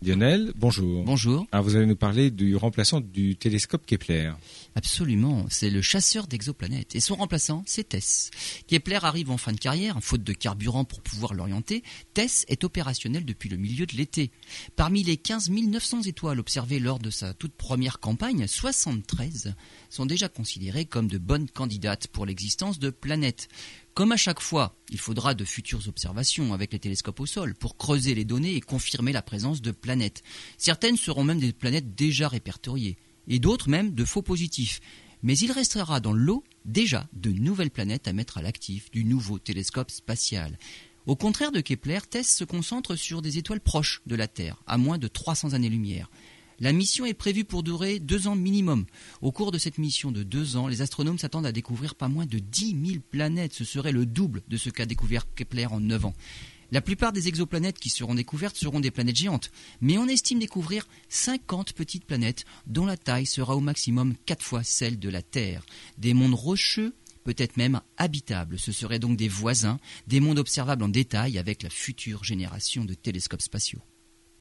Lionel, bonjour. Bonjour. Alors vous allez nous parler du remplaçant du télescope Kepler. Absolument, c'est le chasseur d'exoplanètes. Et son remplaçant, c'est TESS. Kepler arrive en fin de carrière, faute de carburant pour pouvoir l'orienter. TESS est opérationnel depuis le milieu de l'été. Parmi les 15 900 étoiles observées lors de sa toute première campagne, 73 sont déjà considérées comme de bonnes candidates pour l'existence de planètes. Comme à chaque fois, il faudra de futures observations avec les télescopes au sol pour creuser les données et confirmer la présence de planètes. Certaines seront même des planètes déjà répertoriées, et d'autres même de faux positifs. Mais il restera dans l'eau déjà de nouvelles planètes à mettre à l'actif du nouveau télescope spatial. Au contraire de Kepler, TESS se concentre sur des étoiles proches de la Terre, à moins de 300 années-lumière. La mission est prévue pour durer deux ans minimum. Au cours de cette mission de deux ans, les astronomes s'attendent à découvrir pas moins de 10 000 planètes. Ce serait le double de ce qu'a découvert Kepler en neuf ans. La plupart des exoplanètes qui seront découvertes seront des planètes géantes, mais on estime découvrir 50 petites planètes dont la taille sera au maximum quatre fois celle de la Terre. Des mondes rocheux, peut-être même habitables. Ce seraient donc des voisins, des mondes observables en détail avec la future génération de télescopes spatiaux.